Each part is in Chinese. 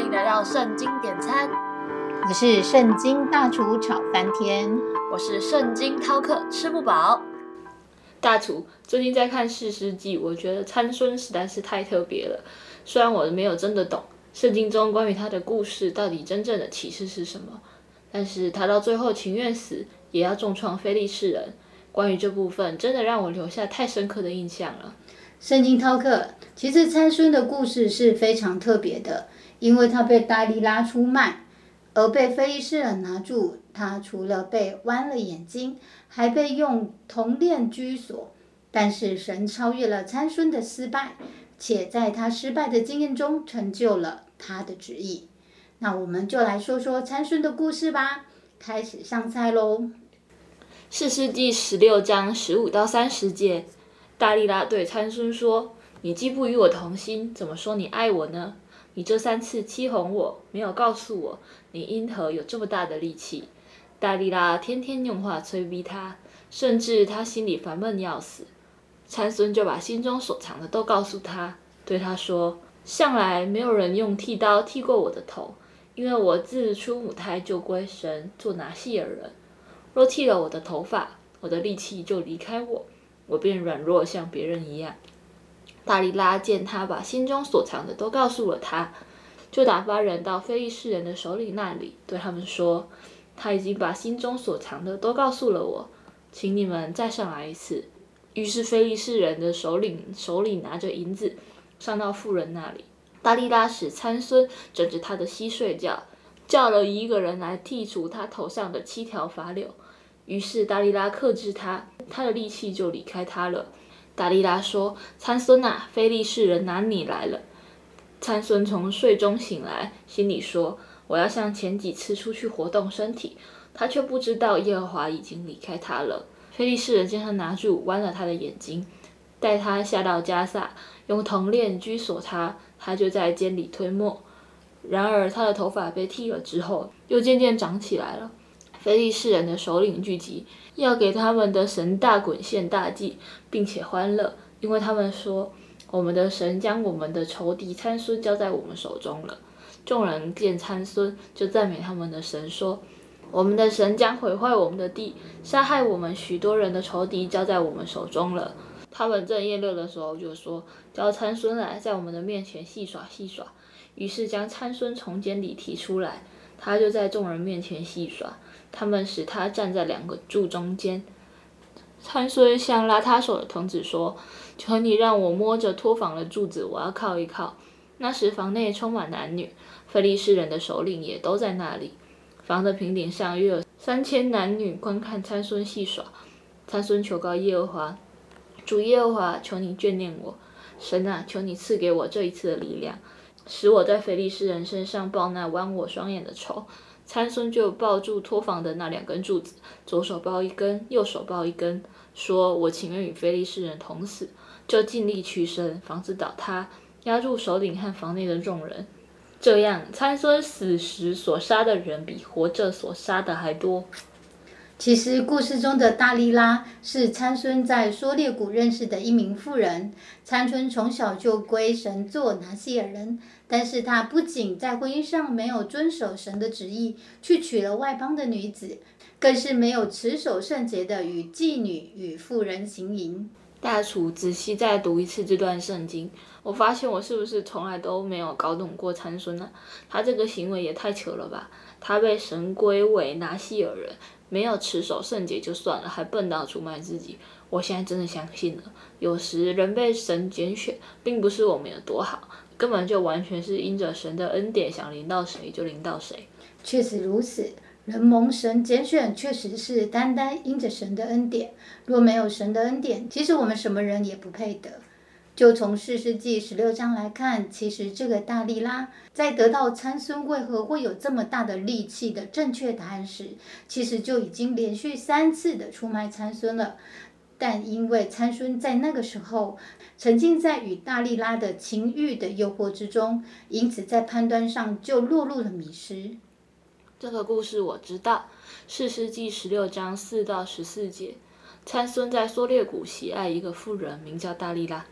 欢迎来到圣经点餐，我是圣经大厨炒翻天，我是圣经饕客吃不饱。大厨最近在看《世师记》，我觉得参孙实在是太特别了。虽然我没有真的懂圣经中关于他的故事到底真正的启示是什么，但是他到最后情愿死也要重创非利士人。关于这部分，真的让我留下太深刻的印象了。圣经饕客，其实参孙的故事是非常特别的，因为他被大利拉出卖，而被非利士人拿住。他除了被剜了眼睛，还被用铜链拘锁。但是神超越了参孙的失败，且在他失败的经验中成就了他的旨意。那我们就来说说参孙的故事吧。开始上菜喽！四世纪十六章十五到三十节。大力拉对参孙说：“你既不与我同心，怎么说你爱我呢？你这三次欺哄我，没有告诉我你因何有这么大的力气。”大力拉天天用话催逼他，甚至他心里烦闷要死。参孙就把心中所藏的都告诉他，对他说：“向来没有人用剃刀剃过我的头，因为我自出母胎就归神做拿细尔人。若剃了我的头发，我的力气就离开我。”我便软弱，像别人一样。达利拉见他把心中所藏的都告诉了他，就打发人到非利士人的首领那里，对他们说：“他已经把心中所藏的都告诉了我，请你们再上来一次。”于是非利士人的首领手里拿着银子，上到妇人那里。达利拉使参孙枕着他的膝睡觉，叫了一个人来剔除他头上的七条发柳。于是达利拉克制他，他的力气就离开他了。达利拉说：“参孙啊，非利士人拿你来了。”参孙从睡中醒来，心里说：“我要像前几次出去活动身体。”他却不知道耶和华已经离开他了。非利士人将他拿住，剜了他的眼睛，带他下到加萨，用铜链拘锁他，他就在监里推磨。然而他的头发被剃了之后，又渐渐长起来了。非利士人的首领聚集，要给他们的神大滚献大祭，并且欢乐，因为他们说：“我们的神将我们的仇敌参孙交在我们手中了。”众人见参孙，就赞美他们的神，说：“我们的神将毁坏我们的地，杀害我们许多人的仇敌交在我们手中了。”他们正宴乐的时候，就说：“叫参孙来，在我们的面前戏耍戏耍。”于是将参孙从监里提出来，他就在众人面前戏耍。他们使他站在两个柱中间。参孙向拉他手的童子说：“求你让我摸着托房的柱子，我要靠一靠。”那时房内充满男女，菲利士人的首领也都在那里。房的平顶上约有三千男女观看参孙戏耍。参孙求告耶和华：“主耶和华，求你眷念我，神啊，求你赐给我这一次的力量，使我在菲利士人身上报那剜我双眼的仇。”参孙就抱住托房的那两根柱子，左手抱一根，右手抱一根，说：“我情愿与菲利士人同死。”就尽力屈身，房子倒塌，压住首领和房内的众人。这样，参孙死时所杀的人比活着所杀的还多。其实，故事中的大利拉是参孙在梭列谷认识的一名妇人。参孙从小就归神做拿西尔人，但是他不仅在婚姻上没有遵守神的旨意，去娶了外邦的女子，更是没有持守圣洁的与妓女与妇人行淫。大厨仔细再读一次这段圣经，我发现我是不是从来都没有搞懂过参孙呢？他这个行为也太扯了吧！他被神归为拿西尔人。没有持守圣洁就算了，还笨到出卖自己。我现在真的相信了，有时人被神拣选，并不是我们有多好，根本就完全是因着神的恩典，想临到谁就临到谁。确实如此，人蒙神拣选，确实是单单因着神的恩典。若没有神的恩典，其实我们什么人也不配得。就从四世纪十六章来看，其实这个大力拉在得到参孙为何会有这么大的力气的正确答案时，其实就已经连续三次的出卖参孙了。但因为参孙在那个时候沉浸在与大力拉的情欲的诱惑之中，因此在判断上就落入了迷失。这个故事我知道，四世纪十六章四到十四节，参孙在梭列谷喜爱一个妇人，名叫大力拉。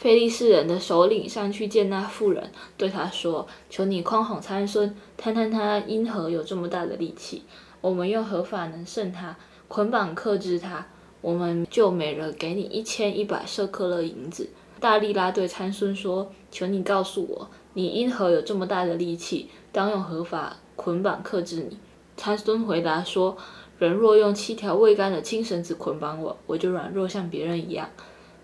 菲利士人的首领上去见那妇人，对他说：“求你宽宏参孙，谈谈他因何有这么大的力气？我们用何法能胜他？捆绑克制他，我们就每人给你一千一百舍克勒银子。”大力拉对参孙说：“求你告诉我，你因何有这么大的力气？当用何法捆绑克制你？”参孙回答说：“人若用七条未干的青绳子捆绑我，我就软弱像别人一样。”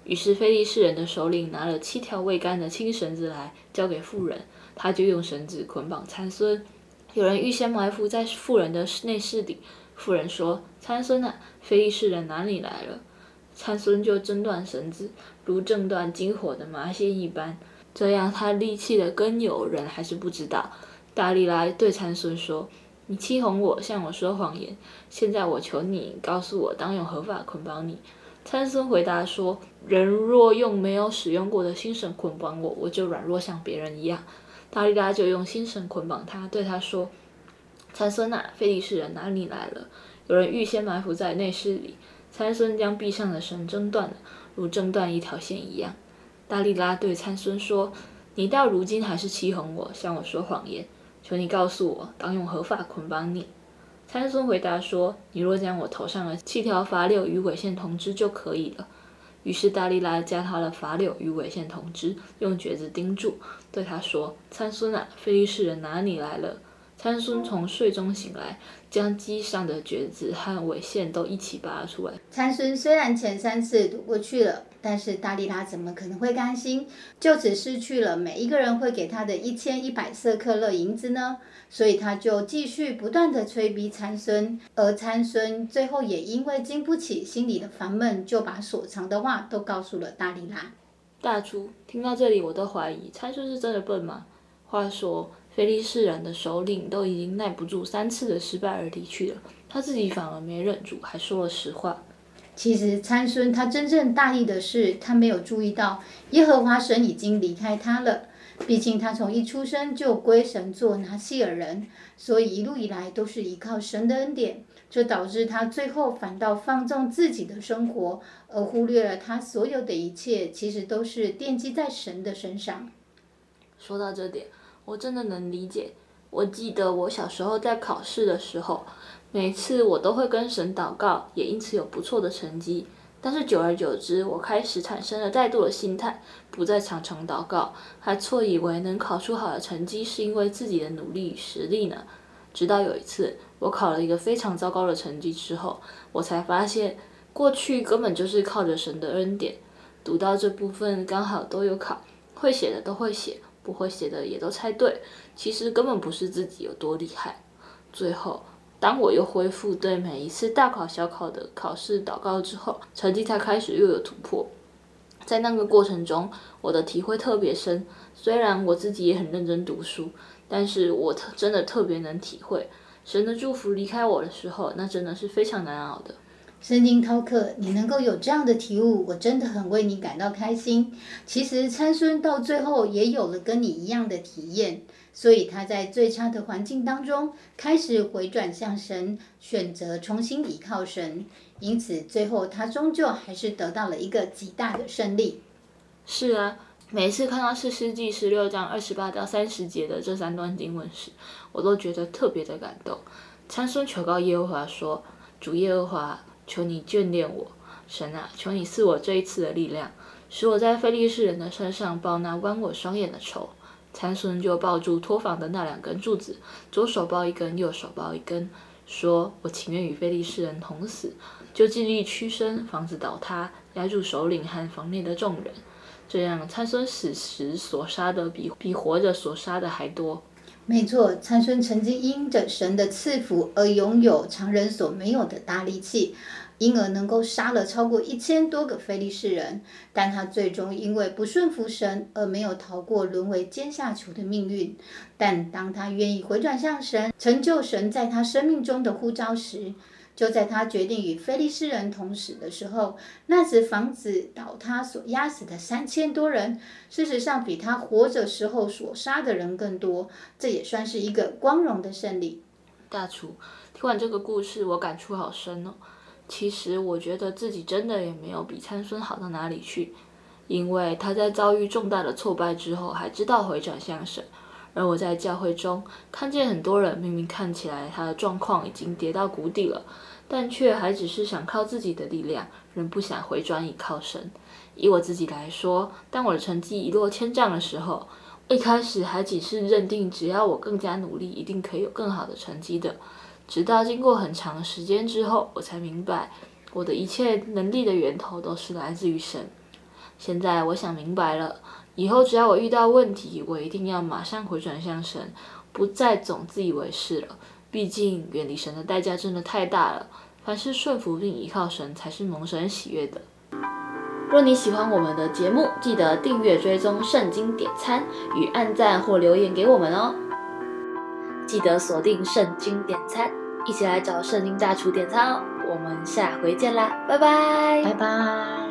于是非利士人的首领拿了七条未干的青绳子来，交给妇人，他就用绳子捆绑参孙。有人预先埋伏在妇人的内室里，妇人说：“参孙啊，非利士人哪里来了？”参孙就挣断绳子，如挣断金火的麻线一般。这样他力气的根由，人还是不知道。大力来对参孙说：“你欺哄我，向我说谎言。现在我求你告诉我，当用何法捆绑你？”参孙回答说：“人若用没有使用过的心绳捆绑我，我就软弱像别人一样。”大力拉就用心绳捆绑他，对他说：“参孙啊，非利士人哪里来了？有人预先埋伏在内室里。”参孙将臂上的绳挣断了，如挣断一条线一样。大力拉对参孙说：“你到如今还是欺哄我，向我说谎言。求你告诉我，当用何法捆绑你？”参孙回答说：“你若将我头上的七条法柳与尾线同枝就可以了。”于是大力拉加他的法柳与尾线同枝，用橛子钉住，对他说：“参孙啊，非利士人哪里来了？”参孙从睡中醒来，将机上的橛子和尾线都一起拔了出来。参孙虽然前三次躲过去了，但是大力拉怎么可能会甘心，就此失去了每一个人会给他的一千一百色克勒银子呢？所以他就继续不断的催逼参孙，而参孙最后也因为经不起心里的烦闷，就把所藏的话都告诉了大力拉。大厨听到这里，我都怀疑参孙是真的笨吗？话说。菲利士人的首领都已经耐不住三次的失败而离去了，他自己反而没忍住，还说了实话。其实参孙他真正大意的是，他没有注意到耶和华神已经离开他了。毕竟他从一出生就归神做拿西尔人，所以一路以来都是依靠神的恩典，这导致他最后反倒放纵自己的生活，而忽略了他所有的一切其实都是奠基在神的身上。说到这点。我真的能理解。我记得我小时候在考试的时候，每次我都会跟神祷告，也因此有不错的成绩。但是久而久之，我开始产生了怠惰的心态，不再常常祷告，还错以为能考出好的成绩是因为自己的努力与实力呢。直到有一次，我考了一个非常糟糕的成绩之后，我才发现过去根本就是靠着神的恩典，读到这部分刚好都有考，会写的都会写。不会写的也都猜对，其实根本不是自己有多厉害。最后，当我又恢复对每一次大考小考的考试祷告之后，成绩才开始又有突破。在那个过程中，我的体会特别深。虽然我自己也很认真读书，但是我特真的特别能体会神的祝福离开我的时候，那真的是非常难熬的。圣经涛客，你能够有这样的体悟，我真的很为你感到开心。其实参孙到最后也有了跟你一样的体验，所以他在最差的环境当中开始回转向神，选择重新依靠神，因此最后他终究还是得到了一个极大的胜利。是啊，每次看到四世纪十六章二十八到三十节的这三段经文时，我都觉得特别的感动。参孙求告耶和华说：“主耶和华。”求你眷恋我，神啊！求你赐我这一次的力量，使我在非利士人的身上报那剜我双眼的仇。参孙就抱住托房的那两根柱子，左手抱一根，右手抱一根，说：“我情愿与非利士人同死。”就尽力屈身，房子倒塌，压住首领和房内的众人。这样，参孙死时所杀的比比活着所杀的还多。没错，参孙曾经因着神的赐福而拥有常人所没有的大力气，因而能够杀了超过一千多个非利士人。但他最终因为不顺服神而没有逃过沦为阶下囚的命运。但当他愿意回转向神，成就神在他生命中的呼召时，就在他决定与菲利斯人同死的时候，那时房子倒塌所压死的三千多人，事实上比他活着时候所杀的人更多。这也算是一个光荣的胜利。大厨，听完这个故事，我感触好深哦。其实我觉得自己真的也没有比参孙好到哪里去。因为他在遭遇重大的挫败之后，还知道回转向神。而我在教会中看见很多人，明明看起来他的状况已经跌到谷底了，但却还只是想靠自己的力量，仍不想回转倚靠神。以我自己来说，当我的成绩一落千丈的时候，一开始还只是认定只要我更加努力，一定可以有更好的成绩的。直到经过很长时间之后，我才明白，我的一切能力的源头都是来自于神。现在我想明白了，以后只要我遇到问题，我一定要马上回转向神，不再总自以为是了。毕竟远离神的代价真的太大了。凡是顺服并依靠神，才是蒙神喜悦的。若你喜欢我们的节目，记得订阅、追踪圣经点餐与按赞或留言给我们哦。记得锁定圣经点餐，一起来找圣经大厨点餐哦。我们下回见啦，拜拜，拜拜。